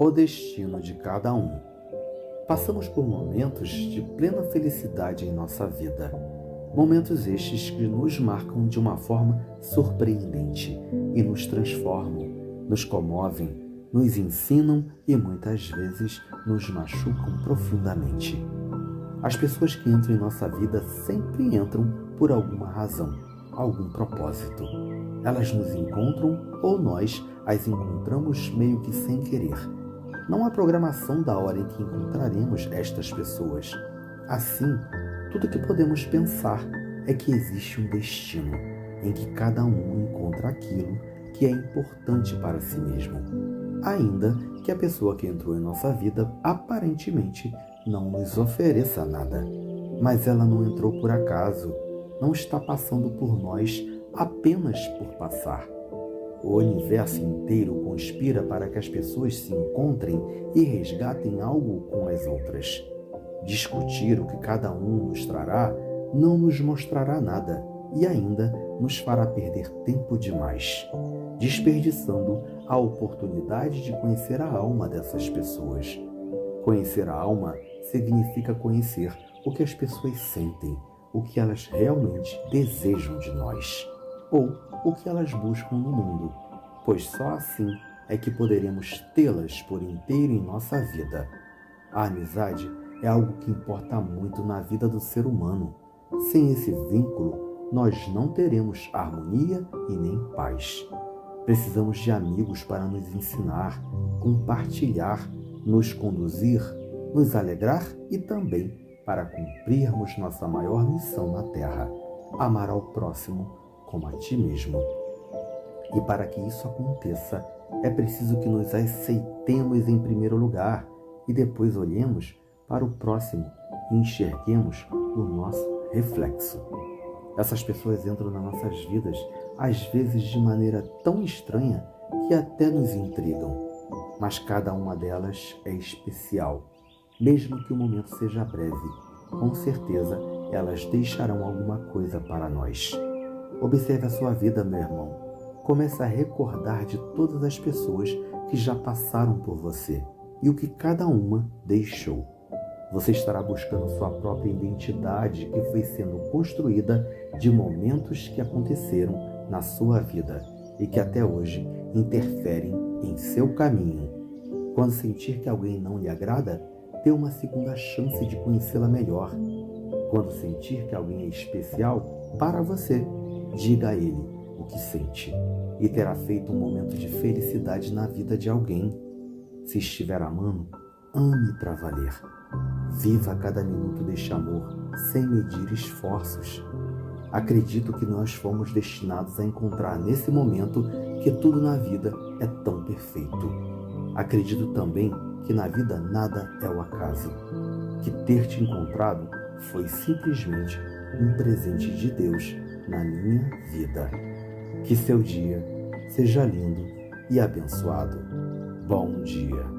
O destino de cada um. Passamos por momentos de plena felicidade em nossa vida. Momentos estes que nos marcam de uma forma surpreendente e nos transformam, nos comovem, nos ensinam e muitas vezes nos machucam profundamente. As pessoas que entram em nossa vida sempre entram por alguma razão, algum propósito. Elas nos encontram ou nós as encontramos meio que sem querer não há programação da hora em que encontraremos estas pessoas. Assim, tudo que podemos pensar é que existe um destino em que cada um encontra aquilo que é importante para si mesmo. Ainda que a pessoa que entrou em nossa vida aparentemente não nos ofereça nada. Mas ela não entrou por acaso, não está passando por nós apenas por passar o universo inteiro conspira para que as pessoas se encontrem e resgatem algo com as outras. Discutir o que cada um nos trará não nos mostrará nada e ainda nos fará perder tempo demais, desperdiçando a oportunidade de conhecer a alma dessas pessoas. Conhecer a alma significa conhecer o que as pessoas sentem, o que elas realmente desejam de nós, ou o que elas buscam no mundo, pois só assim é que poderemos tê-las por inteiro em nossa vida. A amizade é algo que importa muito na vida do ser humano. Sem esse vínculo, nós não teremos harmonia e nem paz. Precisamos de amigos para nos ensinar, compartilhar, nos conduzir, nos alegrar e também para cumprirmos nossa maior missão na Terra: amar ao próximo como a ti mesmo. E para que isso aconteça, é preciso que nos aceitemos em primeiro lugar e depois olhemos para o próximo e enxerguemos o nosso reflexo. Essas pessoas entram nas nossas vidas, às vezes de maneira tão estranha que até nos intrigam. Mas cada uma delas é especial. Mesmo que o momento seja breve, com certeza elas deixarão alguma coisa para nós. Observe a sua vida, meu irmão. Comece a recordar de todas as pessoas que já passaram por você e o que cada uma deixou. Você estará buscando sua própria identidade que foi sendo construída de momentos que aconteceram na sua vida e que até hoje interferem em seu caminho. Quando sentir que alguém não lhe agrada, dê uma segunda chance de conhecê-la melhor. Quando sentir que alguém é especial para você, diga a ele o que sente e terá feito um momento de felicidade na vida de alguém. Se estiver amando, ame para valer. Viva cada minuto deste amor sem medir esforços. Acredito que nós fomos destinados a encontrar nesse momento que tudo na vida é tão perfeito. Acredito também que na vida nada é o acaso, que ter te encontrado foi simplesmente um presente de Deus na minha vida. Que seu dia seja lindo e abençoado. Bom dia.